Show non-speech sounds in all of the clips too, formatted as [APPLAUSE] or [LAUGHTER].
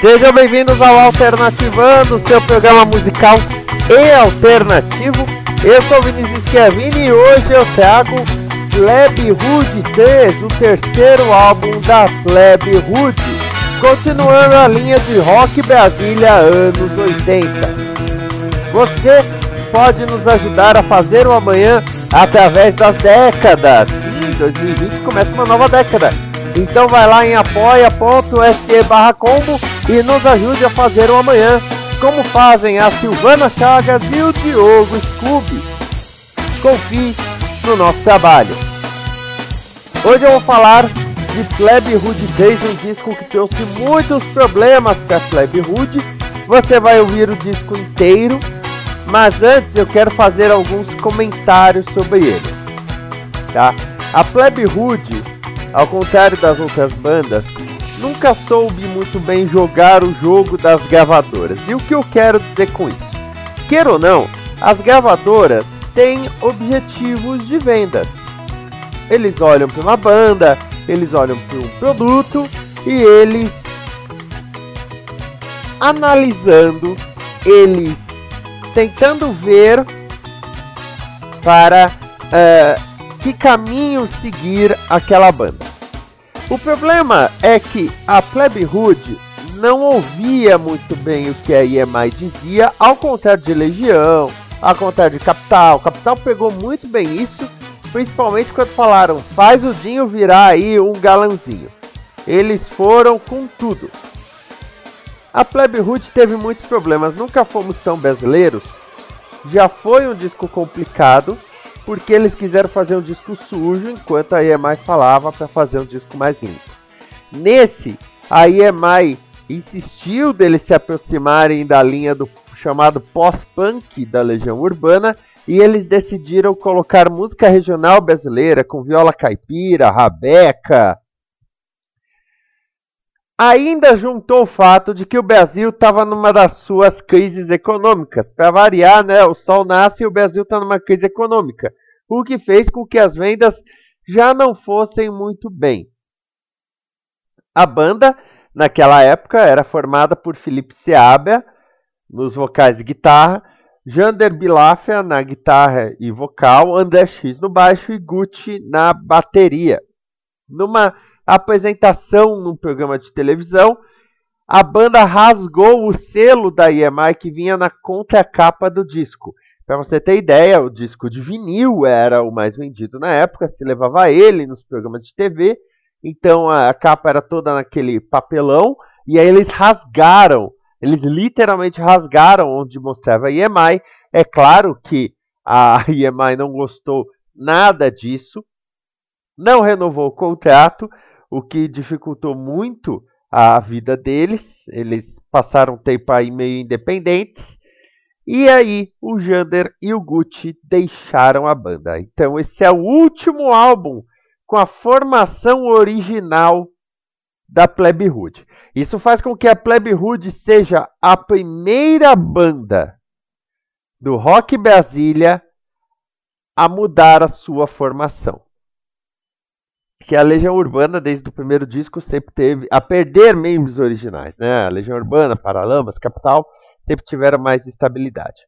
Sejam bem-vindos ao Alternativando, seu programa musical e alternativo. Eu sou Vinícius Schiavini e hoje eu trago Plebe Hood 3, o terceiro álbum da Plebe Hood, continuando a linha de rock Brasília anos 80. Você pode nos ajudar a fazer o amanhã através das décadas. Sim, 2020 começa uma nova década. Então vai lá em apoia.se barra combo e nos ajude a fazer o amanhã, como fazem a Silvana Chagas e o Diogo Scooby. Confie no nosso trabalho. Hoje eu vou falar de Plebe Hood 3, um disco que trouxe muitos problemas para Plebe Hood. Você vai ouvir o disco inteiro, mas antes eu quero fazer alguns comentários sobre ele. Tá? A Plebe Hood, ao contrário das outras bandas, nunca soube muito bem jogar o jogo das gravadoras. E o que eu quero dizer com isso? Queira ou não, as gravadoras têm objetivos de vendas. Eles olham para uma banda, eles olham para um produto e eles analisando, eles tentando ver para eh, que caminho seguir aquela banda. O problema é que a Plebe Hood não ouvia muito bem o que a EMI dizia, ao contrário de Legião, ao contrário de Capital. Capital pegou muito bem isso, principalmente quando falaram: faz o Dinho virar aí um galanzinho. Eles foram com tudo. A Plebe Hood teve muitos problemas, nunca fomos tão brasileiros. Já foi um disco complicado, porque eles quiseram fazer um disco sujo, enquanto a EMI falava para fazer um disco mais limpo. Nesse, a EMI insistiu deles se aproximarem da linha do chamado pós-punk da Legião Urbana e eles decidiram colocar música regional brasileira com viola caipira, rabeca. Ainda juntou o fato de que o Brasil estava numa das suas crises econômicas. Para variar, né, o sol nasce e o Brasil está numa crise econômica, o que fez com que as vendas já não fossem muito bem. A banda, naquela época, era formada por Felipe Seabra nos vocais e guitarra, Jander Bilafia na guitarra e vocal, André X no baixo e Gucci na bateria. Numa apresentação num programa de televisão, a banda rasgou o selo da EMI que vinha na contracapa do disco. Para você ter ideia, o disco de vinil era o mais vendido na época, se levava ele nos programas de TV, então a capa era toda naquele papelão, e aí eles rasgaram, eles literalmente rasgaram onde mostrava a EMI. É claro que a [LAUGHS] EMI não gostou nada disso, não renovou o contrato, o que dificultou muito a vida deles. Eles passaram um tempo aí meio independentes. E aí o Jander e o Gucci deixaram a banda. Então esse é o último álbum com a formação original da Plebe Hood. Isso faz com que a Plebe Hood seja a primeira banda do rock Brasília a mudar a sua formação que a Legião Urbana, desde o primeiro disco, sempre teve a perder membros originais. Né? A Legião Urbana, Paralamas, Capital, sempre tiveram mais estabilidade.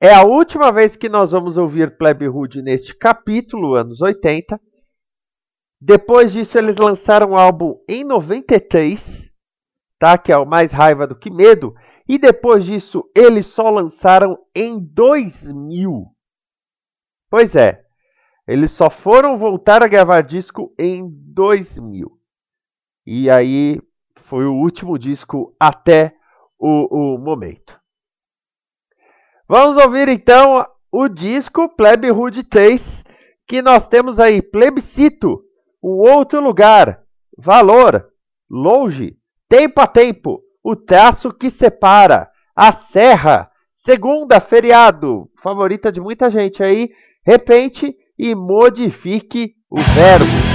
É a última vez que nós vamos ouvir Plebe Hood neste capítulo, anos 80. Depois disso, eles lançaram um álbum em 93, tá? que é o Mais Raiva do que Medo. E depois disso, eles só lançaram em 2000. Pois é, eles só foram voltar a gravar disco em 2000. E aí foi o último disco até o, o momento. Vamos ouvir então o disco Plebe Rude 3, que nós temos aí Plebiscito, Um Outro Lugar, Valor, Longe, Tempo a Tempo, O Traço que Separa, A Serra, Segunda Feriado, favorita de muita gente aí, Repente e Modifique o Verbo.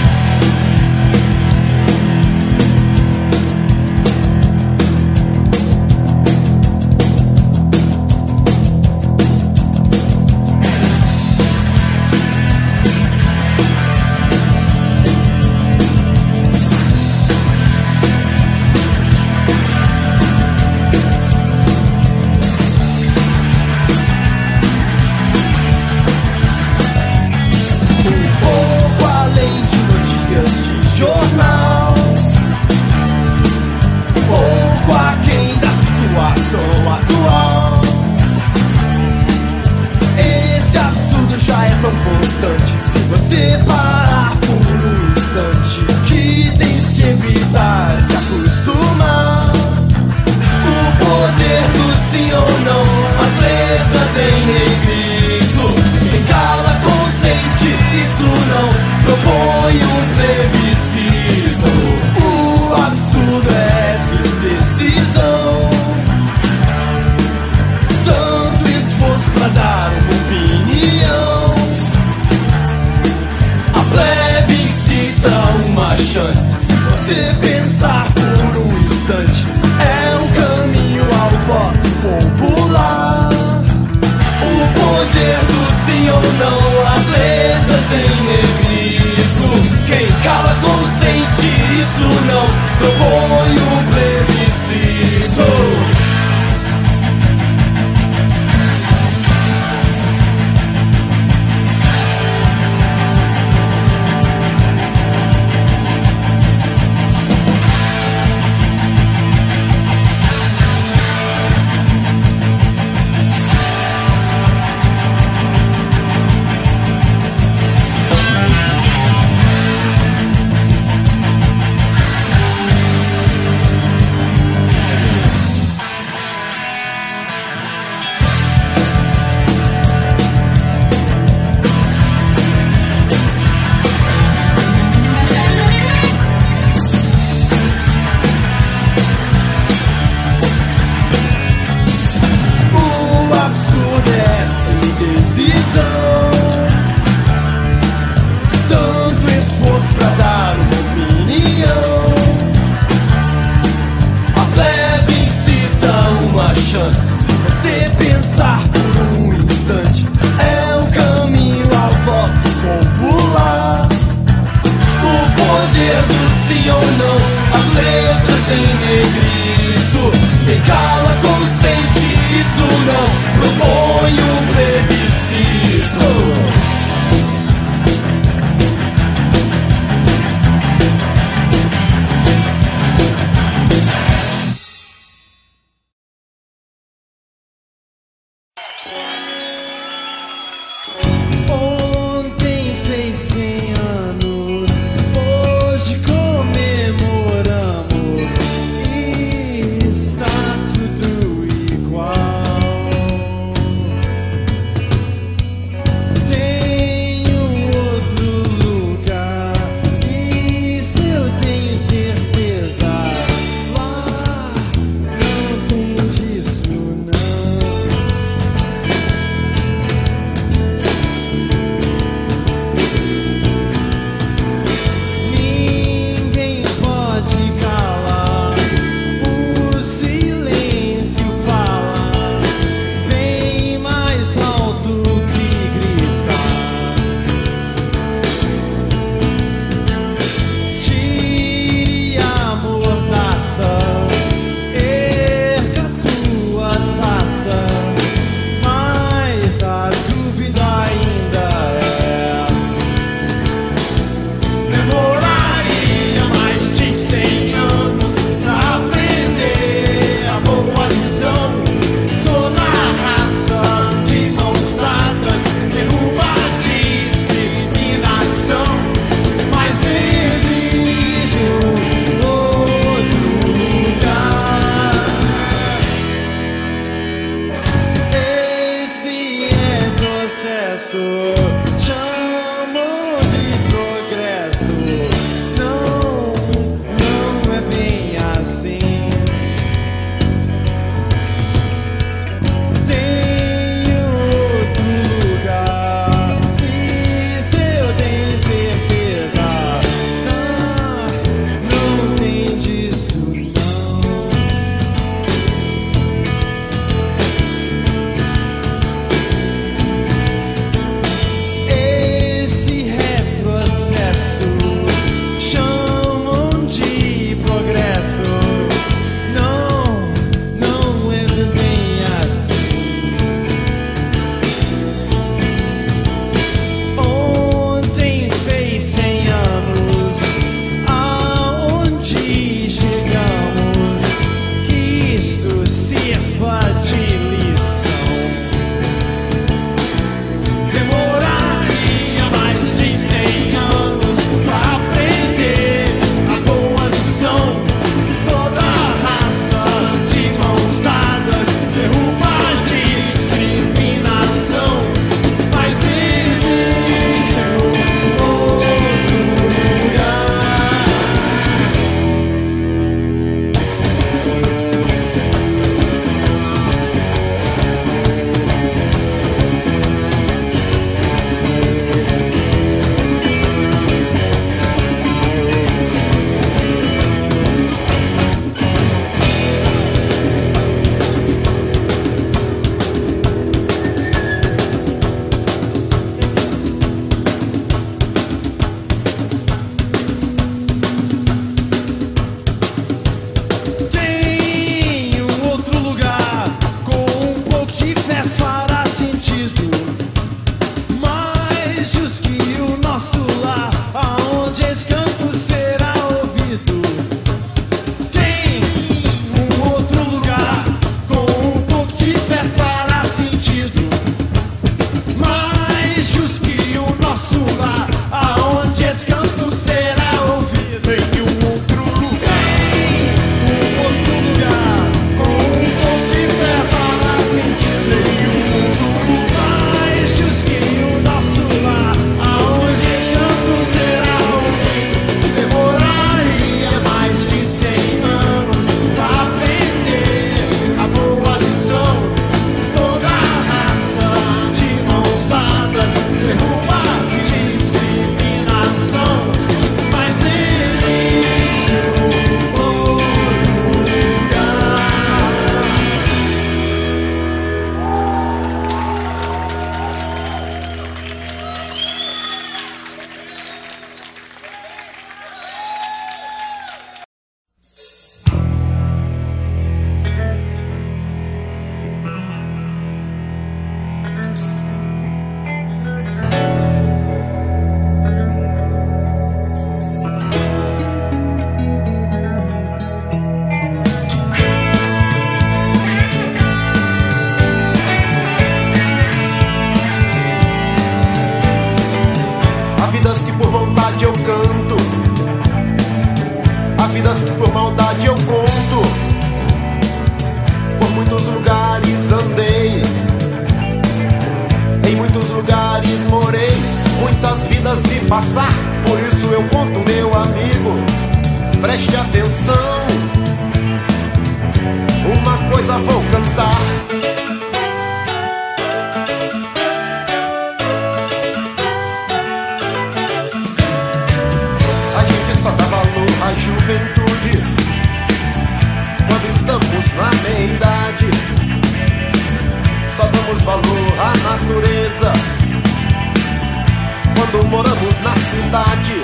quando moramos na cidade.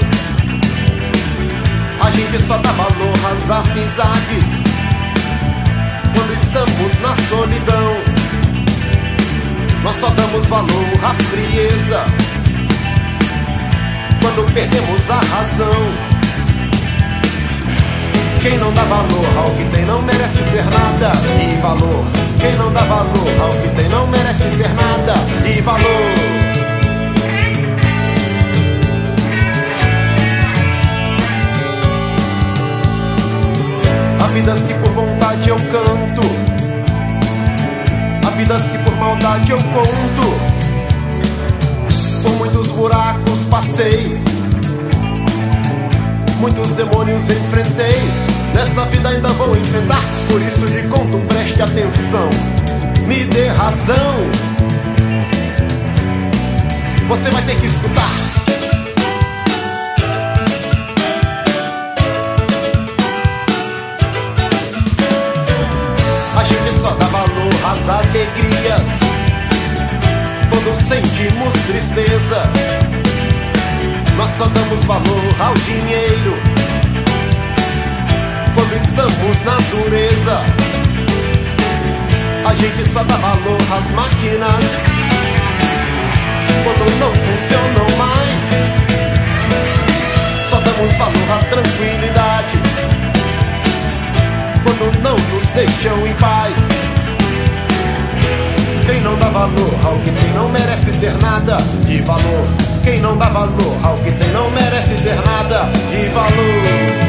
A gente só dá valor às amizades. Quando estamos na solidão Nós só damos valor à frieza. Quando perdemos a razão Quem não dá valor ao que tem não merece ter nada. E valor Quem não dá valor ao que tem não merece ter nada. E valor. vidas que por vontade eu canto, há vidas que por maldade eu conto. Por muitos buracos passei, muitos demônios enfrentei. Nesta vida ainda vou enfrentar, por isso lhe conto, preste atenção, me dê razão. Você vai ter que escutar. Às alegrias quando sentimos tristeza. Nós só damos valor ao dinheiro quando estamos na dureza. A gente só dá valor às máquinas quando não funcionam mais. Só damos valor à tranquilidade quando não nos deixam em paz. Quem não dá valor ao que tem não merece ter nada de valor. Quem não dá valor ao que tem não merece ter nada de valor.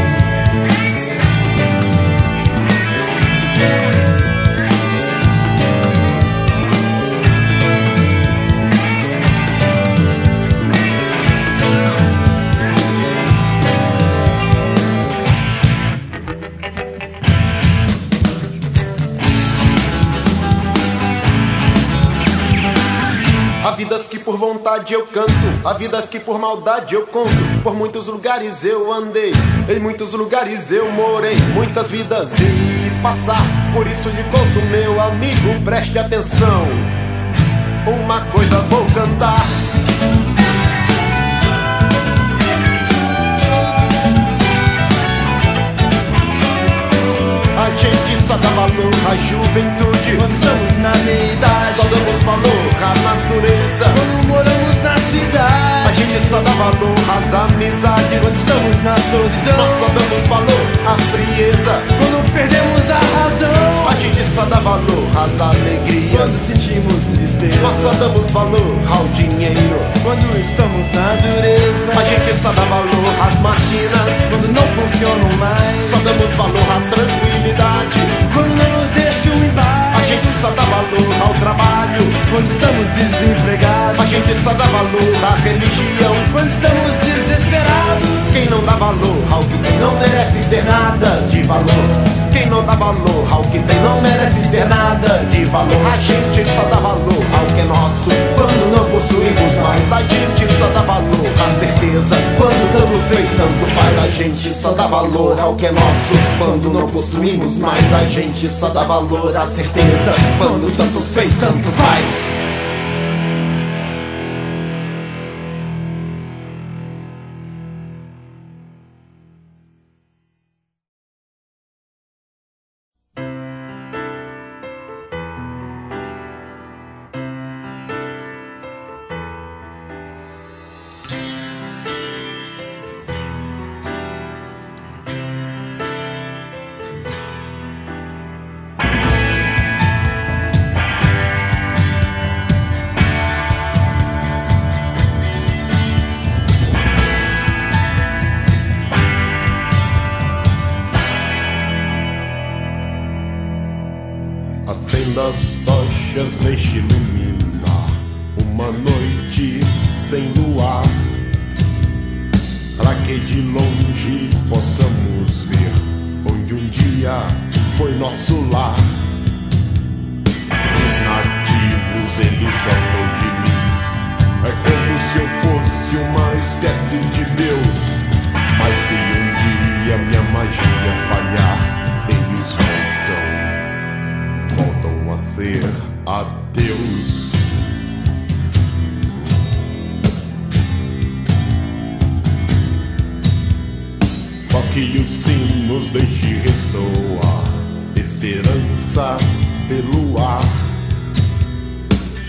Vontade eu canto, há vidas que por maldade eu conto. Por muitos lugares eu andei, em muitos lugares eu morei, muitas vidas vi passar. Por isso lhe conto, meu amigo, preste atenção. Uma coisa vou cantar. A gente só dá valor à juventude Quando estamos na meia idade Só damos valor à natureza Quando moramos só dá valor às amizades. Quando estamos na solidão Nós só damos valor à frieza. Quando perdemos a razão A gente só dá valor às alegrias. Quando sentimos tristeza Nós só damos valor ao dinheiro. Quando estamos na dureza A gente só dá valor às máquinas. Quando não funcionam mais Só damos valor à tranquilidade. Quando não nos em paz A gente só dá valor ao trabalho Quando estamos desempregados. A gente só dá valor à religião Quando estamos desesperados. Quem não dá valor ao que não merece ter nada de valor. Quem não dá valor ao que tem não merece ter nada de valor. A gente só dá valor ao que é nosso quando não possuímos mais. A gente só dá valor à certeza quando tanto fez, tanto faz. A gente só dá valor ao que é nosso quando não possuímos mais. A gente só dá valor à certeza quando tanto fez, tanto faz. Acenda as tochas, deixe iluminar uma noite sem luar, para que de longe possamos ver onde um dia foi nosso lar. Os nativos, eles gostam de mim, é como se eu fosse uma espécie de Deus. Mas se um dia minha magia falhar, ser adeus. Toque os sinos, deixe ressoar esperança pelo ar,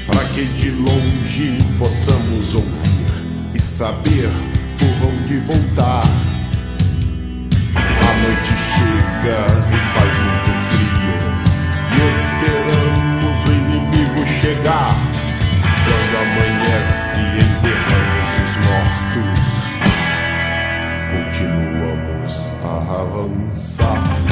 para que de longe possamos ouvir e saber por onde voltar. A noite chega e faz muito chegar. Quando amanhece, enterramos os mortos. Continuamos a avançar.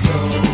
soul.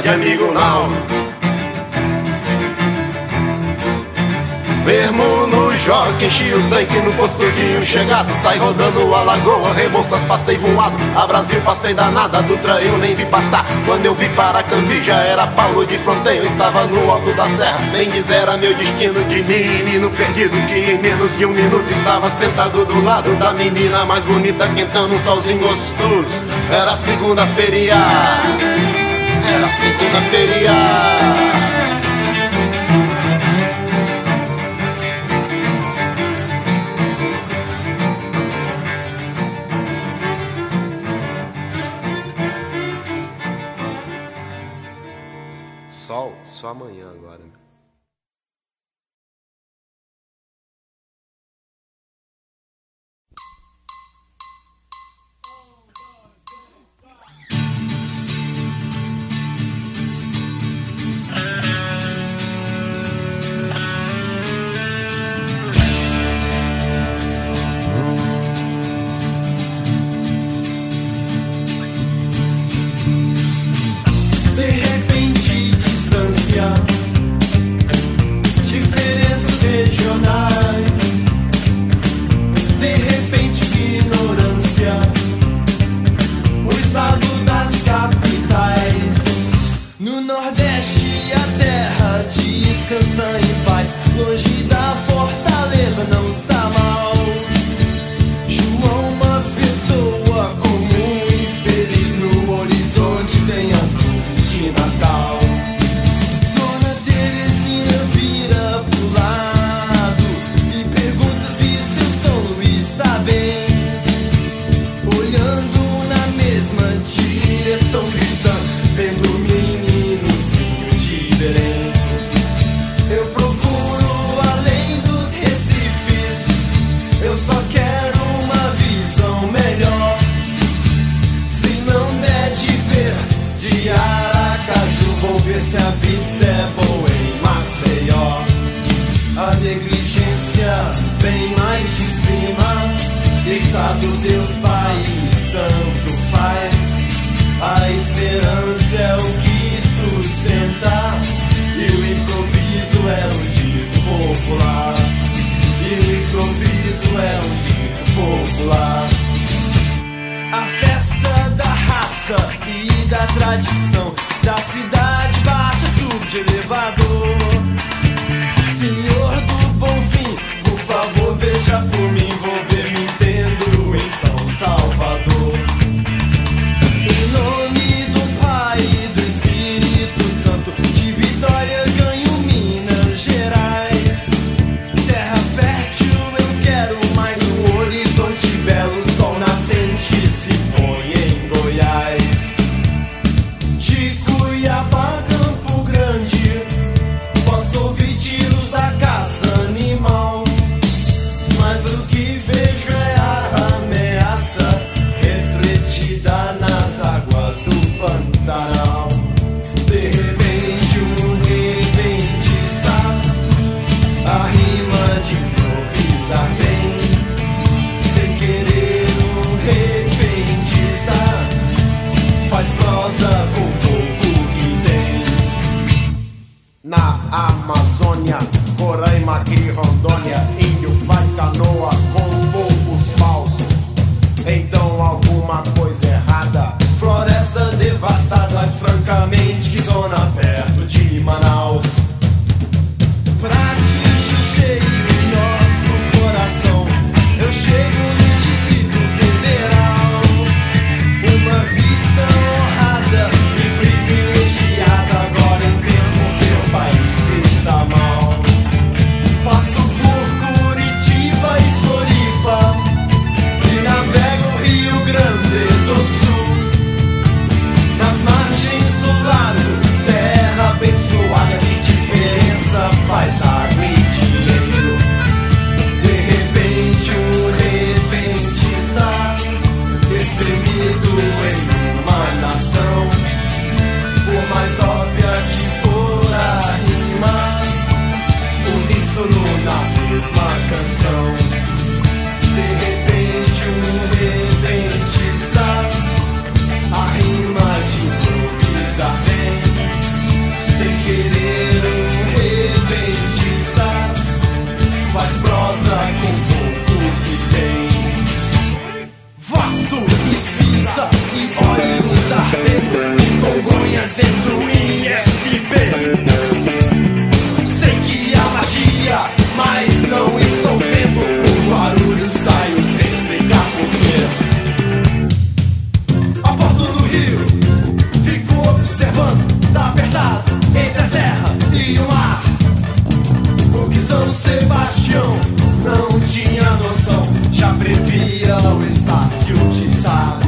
de amigo não. Mesmo no joque, enchi o tanque no postudinho chegado Sai rodando a lagoa, Rebouças passei voado A Brasil passei danada, Dutra eu nem vi passar. Quando eu vi para Cambi já era Paulo de Fronteiro Estava no alto da serra, nem dizer era meu destino De menino perdido que em menos de um minuto Estava sentado do lado da menina mais bonita Quentando um solzinho gostoso, era segunda-feira. Era segunda-feira descansa em paz, longe da fortaleza, não se Estácio de Sá.